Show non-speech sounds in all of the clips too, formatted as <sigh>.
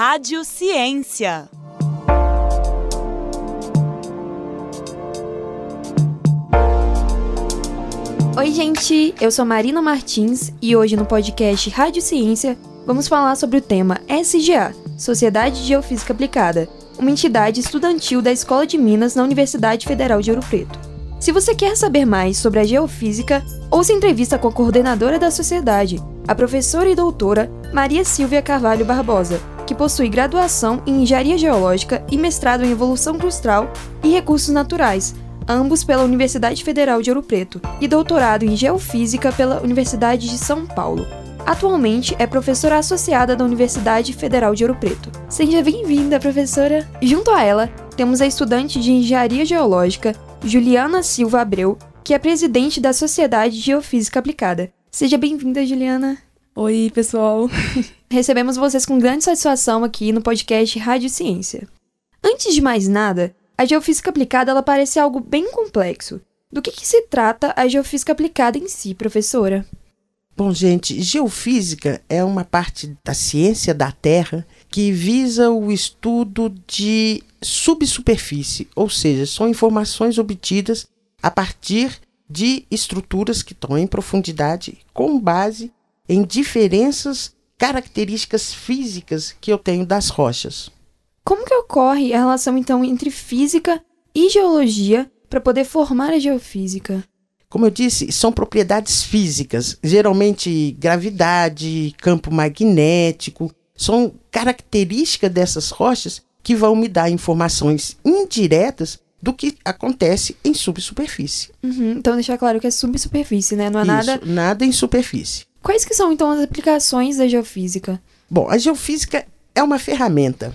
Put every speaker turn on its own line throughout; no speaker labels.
Rádio Ciência.
Oi, gente! Eu sou Marina Martins e hoje no podcast Rádio Ciência vamos falar sobre o tema SGA Sociedade de Geofísica Aplicada uma entidade estudantil da Escola de Minas na Universidade Federal de Ouro Preto. Se você quer saber mais sobre a geofísica, ouça entrevista com a coordenadora da sociedade, a professora e doutora Maria Silvia Carvalho Barbosa, que possui graduação em Engenharia Geológica e mestrado em Evolução Crustal e Recursos Naturais, ambos pela Universidade Federal de Ouro Preto, e doutorado em Geofísica pela Universidade de São Paulo. Atualmente é professora associada da Universidade Federal de Ouro Preto. Seja bem-vinda, professora! Junto a ela, temos a estudante de Engenharia Geológica, Juliana Silva Abreu, que é presidente da Sociedade de Geofísica Aplicada. Seja bem-vinda, Juliana!
Oi, pessoal! <laughs>
Recebemos vocês com grande satisfação aqui no podcast Rádio Ciência. Antes de mais nada, a geofísica aplicada ela parece algo bem complexo. Do que, que se trata a geofísica aplicada em si, professora?
Bom, gente, geofísica é uma parte da ciência da Terra que visa o estudo de subsuperfície, ou seja, são informações obtidas a partir de estruturas que estão em profundidade com base em diferenças características físicas que eu tenho das rochas.
Como que ocorre a relação então entre física e geologia para poder formar a geofísica?
Como eu disse, são propriedades físicas, geralmente gravidade, campo magnético, são características dessas rochas que vão me dar informações indiretas do que acontece em subsuperfície.
Uhum, então deixar claro que é subsuperfície, né? Não é Isso, nada.
Nada em superfície.
Quais que são então as aplicações da geofísica?
Bom, a geofísica é uma ferramenta.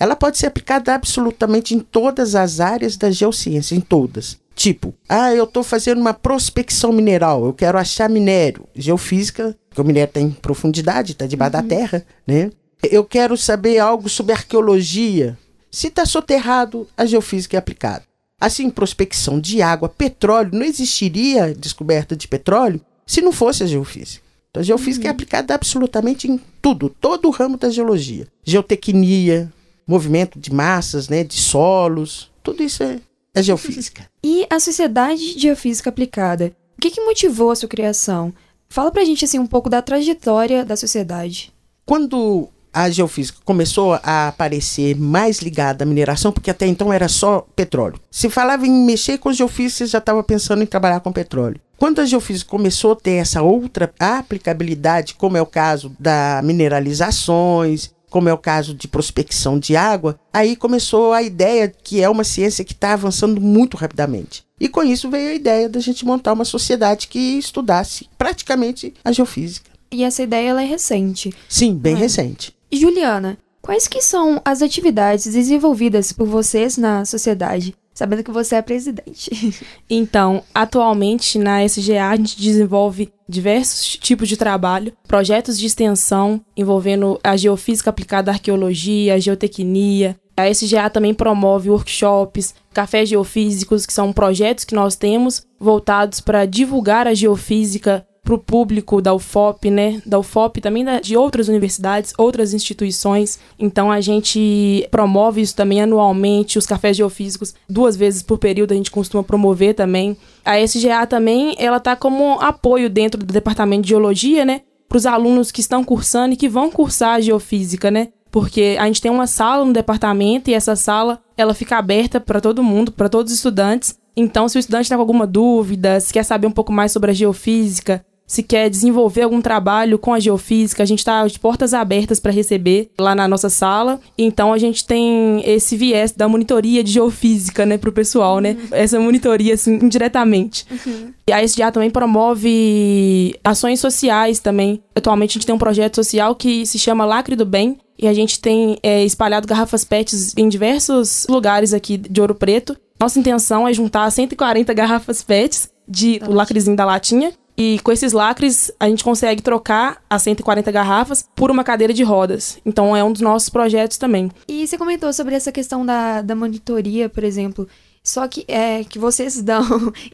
Ela pode ser aplicada absolutamente em todas as áreas da geociência, em todas. Tipo, ah, eu estou fazendo uma prospecção mineral, eu quero achar minério. Geofísica, porque o minério tem profundidade, está debaixo uhum. da terra, né? Eu quero saber algo sobre arqueologia. Se está soterrado, a geofísica é aplicada. Assim, prospecção de água, petróleo, não existiria descoberta de petróleo se não fosse a geofísica. Então, a geofísica é uhum. é aplicada absolutamente em tudo, todo o ramo da geologia. Geotecnia, movimento de massas, né, de solos, tudo isso é é geofísica. <laughs>
E a Sociedade de Geofísica Aplicada, o que, que motivou a sua criação? Fala pra gente assim um pouco da trajetória da sociedade.
Quando a geofísica começou a aparecer mais ligada à mineração, porque até então era só petróleo. Se falava em mexer com geofísica, você já estava pensando em trabalhar com petróleo. Quando a geofísica começou a ter essa outra aplicabilidade, como é o caso da mineralizações, como é o caso de prospecção de água, aí começou a ideia que é uma ciência que está avançando muito rapidamente. E com isso veio a ideia da gente montar uma sociedade que estudasse praticamente a geofísica.
E essa ideia ela é recente.
Sim, bem é. recente.
Juliana, quais que são as atividades desenvolvidas por vocês na sociedade? Sabendo que você é presidente. <laughs>
Então, atualmente na SGA a gente desenvolve diversos tipos de trabalho, projetos de extensão envolvendo a geofísica aplicada à arqueologia, a geotecnia. A SGA também promove workshops, cafés geofísicos, que são projetos que nós temos voltados para divulgar a geofísica para o público da UFOP, né? Da UFOP também da, de outras universidades, outras instituições. Então a gente promove isso também anualmente, os cafés geofísicos, duas vezes por período a gente costuma promover também. A SGA também, ela tá como apoio dentro do departamento de geologia, né? Para os alunos que estão cursando e que vão cursar geofísica, né? Porque a gente tem uma sala no departamento e essa sala ela fica aberta para todo mundo, para todos os estudantes. Então, se o estudante está com alguma dúvida, se quer saber um pouco mais sobre a geofísica, se quer desenvolver algum trabalho com a geofísica, a gente está de portas abertas para receber lá na nossa sala. Então a gente tem esse viés da monitoria de geofísica, né, para o pessoal, né? Uhum. Essa monitoria, assim, indiretamente. Uhum. E a SDA também promove ações sociais também. Atualmente a gente tem um projeto social que se chama Lacre do Bem, e a gente tem é, espalhado garrafas PETs em diversos lugares aqui de Ouro Preto. Nossa intenção é juntar 140 garrafas PETs de o lacrezinho da latinha e com esses lacres, a gente consegue trocar as 140 garrafas por uma cadeira de rodas. Então é um dos nossos projetos também.
E você comentou sobre essa questão da, da monitoria, por exemplo. Só que é que vocês <laughs> dão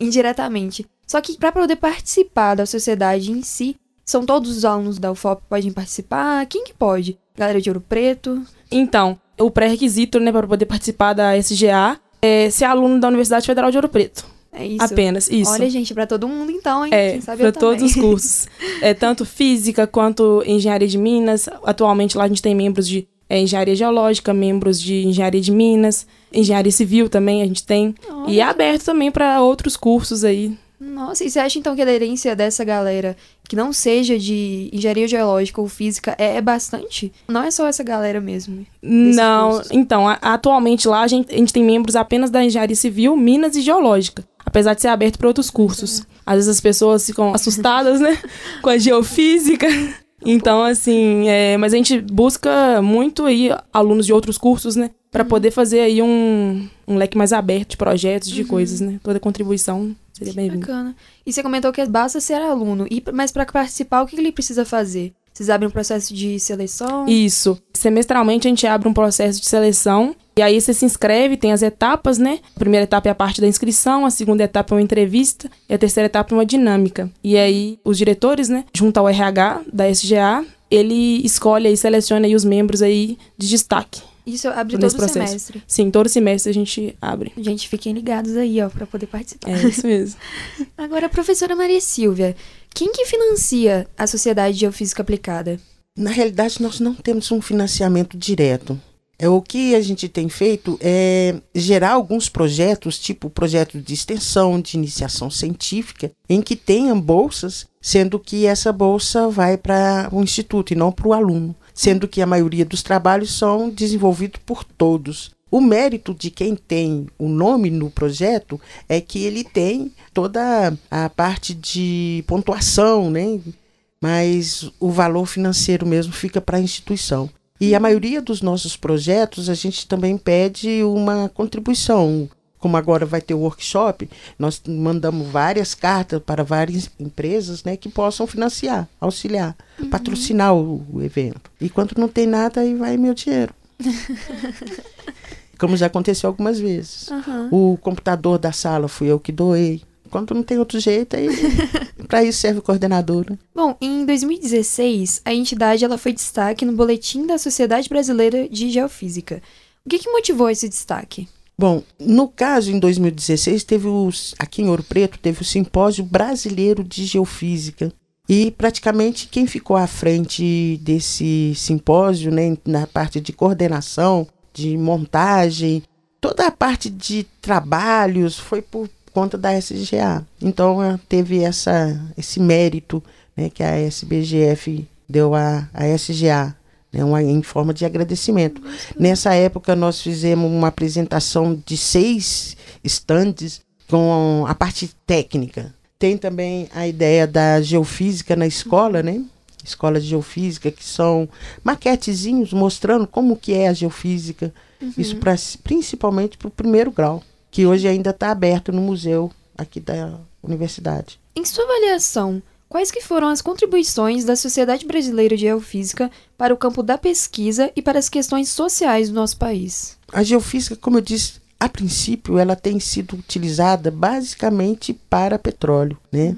indiretamente. Só que para poder participar da sociedade em si, São todos os alunos da UFOP que podem participar? Quem que pode? Galera de Ouro Preto?
Então, o pré-requisito, né, para poder participar da SGA é ser aluno da Universidade Federal de Ouro Preto.
É isso.
Apenas, isso.
Olha, gente, para todo mundo então, hein?
É, para todos os cursos. <laughs> É, tanto física quanto engenharia de minas. Atualmente lá a gente tem membros de é, engenharia geológica, membros de engenharia de minas, engenharia civil também a gente tem. E é aberto também para outros cursos aí.
Nossa, e você acha então que a aderência dessa galera que não seja de engenharia geológica ou física é, é bastante? Não é só essa galera mesmo.
Não,
cursos.
então, a- atualmente lá a gente, a gente tem membros apenas da engenharia civil, minas e geológica. Apesar de ser aberto para outros cursos. Às vezes as pessoas ficam assustadas, né? <laughs> Com a geofísica. Então, assim, é, mas a gente busca muito aí alunos de outros cursos, né? Para poder fazer aí um, um leque mais aberto de projetos, de coisas, né? Toda contribuição seria bem-vinda.
Bacana. E você comentou que basta ser aluno. E, mas para participar, o que ele precisa fazer? Vocês abrem um processo de seleção?
Isso. Semestralmente a gente abre um processo de seleção e aí você se inscreve, tem as etapas, né? A primeira etapa é a parte da inscrição, a segunda etapa é uma entrevista e a terceira etapa é uma dinâmica. E aí os diretores, né, junto ao RH da SGA, ele escolhe e seleciona aí os membros aí de destaque.
Isso abre todo o
processo.
semestre.
Sim, todo semestre a gente abre.
Gente, fiquem ligados aí, ó, para poder participar.
É isso mesmo. <laughs>
Agora, professora Maria Silvia, quem que financia a Sociedade de Geofísica Aplicada?
Na realidade, nós não temos um financiamento direto. É, o que a gente tem feito é gerar alguns projetos, tipo projeto de extensão, de iniciação científica, em que tenham bolsas, sendo que essa bolsa vai para o instituto e não para o aluno, sendo que a maioria dos trabalhos são desenvolvidos por todos. O mérito de quem tem o nome no projeto é que ele tem toda a parte de pontuação, né? mas o valor financeiro mesmo fica para a instituição. E a maioria dos nossos projetos a gente também pede uma contribuição. Como agora vai ter o workshop, nós mandamos várias cartas para várias empresas né, que possam financiar, auxiliar, patrocinar o, o evento. E quando não tem nada, aí vai meu dinheiro. <laughs> Como já aconteceu algumas vezes.
Aham.
O computador da sala fui eu que doei. Quando não tem outro jeito, aí <laughs> para isso serve o coordenador. né?
Bom, em 2016, a entidade ela foi destaque no boletim da Sociedade Brasileira de Geofísica. O que, que motivou esse destaque?
Bom, no caso, em 2016, teve os, aqui em Ouro Preto, teve o Simpósio Brasileiro de Geofísica. E praticamente quem ficou à frente desse simpósio, né, na parte de coordenação, de montagem, toda a parte de trabalhos foi por conta da SGA. Então teve essa, esse mérito né, que a SBGF deu à, à SGA, né, uma, em forma de agradecimento. Nessa época nós fizemos uma apresentação de seis estandes com a parte técnica. Tem também a ideia da geofísica na escola, né? Escola de geofísica, que são maquetezinhos mostrando como que é a geofísica. Isso pra, principalmente para o primeiro grau, que hoje ainda está aberto no museu aqui da universidade.
Em sua avaliação, quais que foram as contribuições da Sociedade Brasileira de Geofísica para o campo da pesquisa e para as questões sociais do nosso país?
A geofísica, como eu disse, a princípio ela tem sido utilizada basicamente para petróleo, né?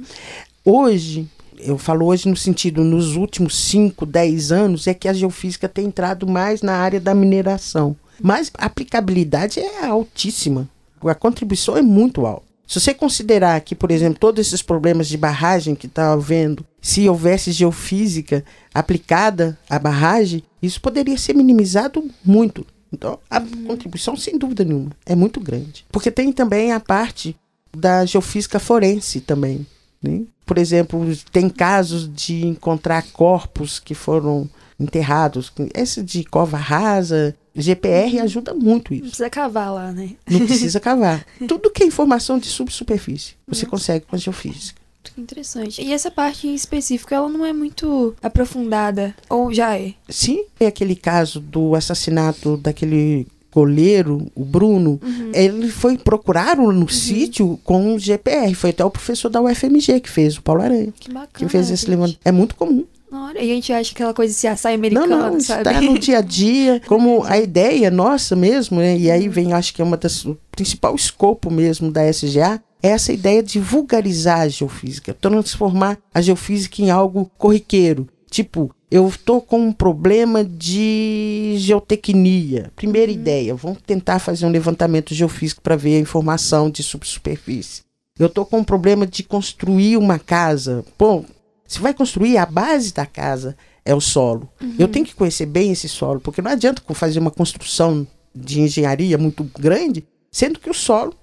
Hoje, eu falo hoje no sentido, nos últimos 5, 10 anos, é que a geofísica tem entrado mais na área da mineração. Mas a aplicabilidade é altíssima. A contribuição é muito alta. Se você considerar que, por exemplo, todos esses problemas de barragem que está havendo, se houvesse geofísica aplicada à barragem, isso poderia ser minimizado muito. Então, a contribuição, sem dúvida nenhuma, é muito grande. Porque tem também a parte da geofísica forense também. Né? Por exemplo, tem casos de encontrar corpos que foram enterrados. Esse de cova rasa, GPR ajuda muito
Não
isso.
precisa cavar lá, né?
Não precisa <laughs> cavar. Tudo que é informação de subsuperfície, você consegue com a geofísica.
Muito interessante. E essa parte em específico, ela não é muito aprofundada, ou já é?
Sim, é aquele caso do assassinato daquele goleiro, o Bruno, ele foi procurar no sítio com o GPR. Foi até o professor da UFMG que fez, o Paulo Aranha,
Que bacana.
que fez esse levantamento. É muito comum.
Olha, e a gente acha aquela coisa de se assar
Não,
americano,
não,
sabe?
está no dia a dia, <laughs> como a ideia nossa mesmo, né? E aí vem, acho que é uma das o principal escopo mesmo da SGA, é essa ideia de vulgarizar a geofísica, transformar a geofísica em algo corriqueiro. Tipo, eu estou com um problema de geotecnia. Primeira uhum. ideia, vamos tentar fazer um levantamento geofísico para ver a informação de subsuperfície. Eu estou com um problema de construir uma casa. Bom, se vai construir a base da casa é o solo. Uhum. Eu tenho que conhecer bem esse solo, porque não adianta fazer uma construção de engenharia muito grande, sendo que o solo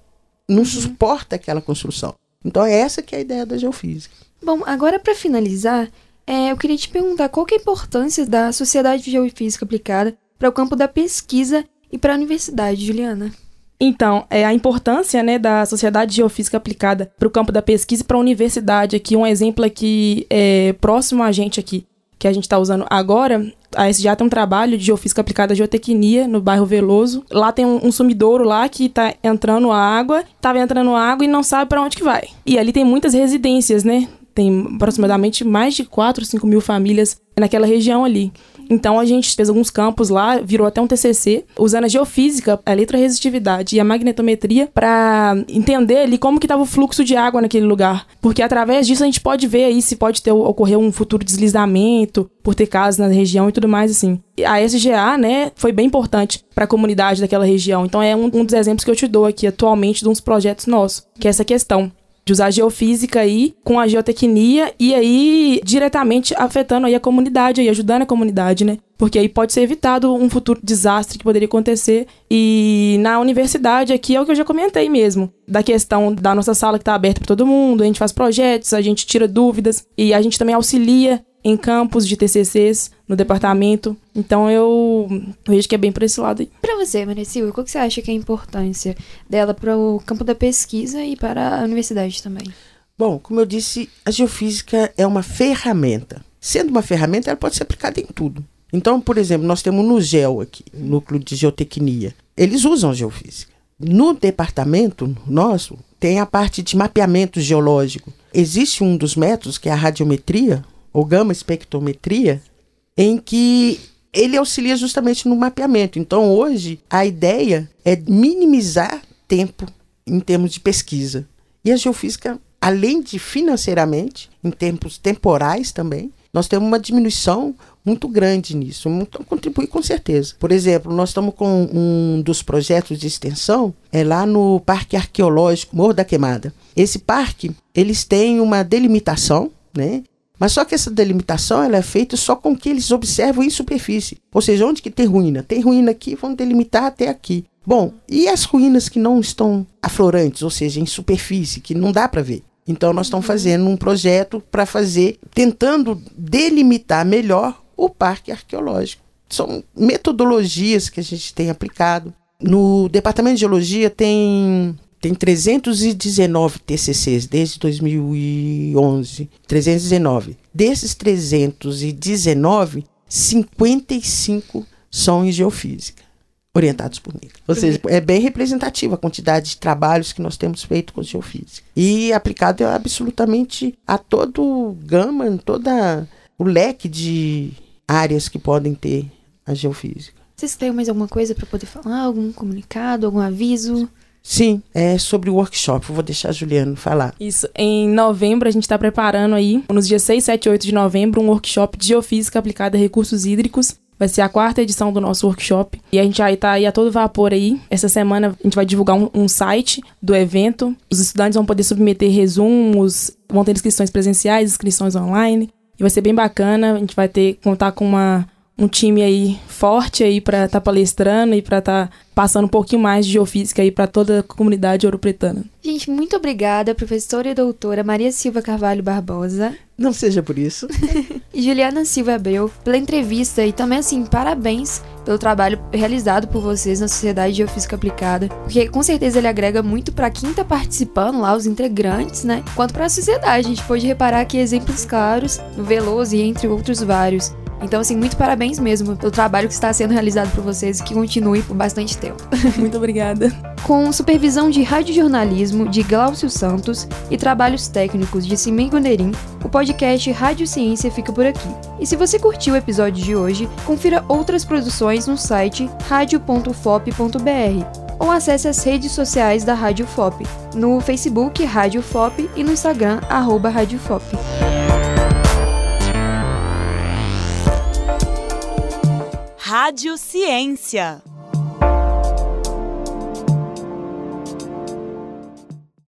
não uhum. suporta aquela construção. Então é essa que é a ideia da geofísica.
Bom, agora para finalizar, é, eu queria te perguntar qual é a importância da Sociedade de Geofísica Aplicada para o campo da pesquisa e para a universidade, Juliana.
Então, é a importância né, da Sociedade de Geofísica Aplicada para o campo da pesquisa e para a universidade. Aqui, um exemplo aqui é, próximo a gente aqui, que a gente está usando agora, a SGA tem um trabalho de geofísica aplicada à geotecnia no bairro Veloso. Lá tem um, um sumidouro lá que está entrando água, estava entrando água e não sabe para onde que vai. E ali tem muitas residências, né? tem aproximadamente mais de 4, 5 mil famílias naquela região ali. Então a gente fez alguns campos lá, virou até um TCC, usando a geofísica, a eletroresistitividade e a magnetometria para entender ali como que estava o fluxo de água naquele lugar. Porque através disso a gente pode ver aí se pode ter ocorrer um futuro deslizamento por ter casas na região e tudo mais assim. A SGA, né, foi bem importante para a comunidade daquela região. Então é um, um dos exemplos que eu te dou aqui atualmente de uns projetos nossos, que é essa questão de usar a geofísica aí com a geotecnia e aí diretamente afetando aí a comunidade aí, ajudando a comunidade, né? Porque aí pode ser evitado um futuro desastre que poderia acontecer. E na universidade aqui é o que eu já comentei mesmo, da questão da nossa sala que está aberta para todo mundo, a gente faz projetos, a gente tira dúvidas e a gente também auxilia em campos de TCCs no departamento. Então eu vejo que é bem por esse lado aí.
Para você, Maria Silva, qual que você acha que é a importância dela para o campo da pesquisa e para a universidade também?
Bom, como eu disse, a geofísica é uma ferramenta. Sendo uma ferramenta, ela pode ser aplicada em tudo. Então, por exemplo, nós temos no GEL aqui, Núcleo de Geotecnia. Eles usam geofísica. No departamento nosso, tem a parte de mapeamento geológico. Existe um dos métodos, que é a radiometria, ou gama espectrometria, em que ele auxilia justamente no mapeamento. Então, hoje, a ideia é minimizar tempo em termos de pesquisa. E a geofísica, além de financeiramente, em tempos temporais também, nós temos uma diminuição muito grande nisso. Então, contribui com certeza. Por exemplo, nós estamos com um dos projetos de extensão, é lá no Parque Arqueológico Morro da Queimada. Esse parque, eles têm uma delimitação, né? Mas só que essa delimitação ela é feita só com o que eles observam em superfície. Ou seja, onde que tem ruína? Tem ruína aqui, vamos delimitar até aqui. Bom, e as ruínas que não estão aflorantes, ou seja, em superfície, que não dá para ver? Então nós estamos fazendo um projeto para fazer, tentando delimitar melhor o parque arqueológico. São metodologias que a gente tem aplicado. No departamento de geologia tem tem 319 TCCs desde 2011. 319. Desses 319, 55 são em geofísica, orientados por mim. Ou seja, é bem representativa a quantidade de trabalhos que nós temos feito com geofísica. E aplicado absolutamente a todo gama, toda o leque de áreas que podem ter a geofísica.
Vocês têm mais alguma coisa para poder falar? Algum comunicado, algum aviso?
Sim, é sobre o workshop. vou deixar a Juliano falar.
Isso. Em novembro, a gente está preparando aí, nos dias 6, 7 e 8 de novembro, um workshop de geofísica aplicada a recursos hídricos. Vai ser a quarta edição do nosso workshop. E a gente estar tá aí a todo vapor aí. Essa semana a gente vai divulgar um, um, site do evento. Os estudantes vão poder submeter resumos, vão ter inscrições presenciais, inscrições online. E vai ser bem bacana. A gente vai ter contar com uma um time aí forte aí para estar tá palestrando e para estar tá passando um pouquinho mais de geofísica aí para toda a comunidade ouropretana.
Gente, muito obrigada, professora e doutora Maria Silva Carvalho Barbosa.
Não seja por isso. <laughs>
e Juliana Silva Abreu, pela entrevista e também, assim, parabéns pelo trabalho realizado por vocês na Sociedade de Geofísica Aplicada, porque com certeza ele agrega muito para quem está participando lá, os integrantes, né? Quanto para a sociedade. A gente pode reparar aqui exemplos claros no Veloso e entre outros vários. Então, assim, muito parabéns mesmo pelo trabalho que está sendo realizado por vocês e que continue por bastante tempo. <laughs>
Muito obrigada.
Com supervisão de radiojornalismo de Glaucio Santos e trabalhos técnicos de Simei Gonderim, o podcast Rádio Ciência fica por aqui. E se você curtiu o episódio de hoje, confira outras produções no site radio.fop.br ou acesse as redes sociais da Rádio FOP, no Facebook Rádio FOP e no Instagram arroba Rádio FOP.
Rádio Ciência.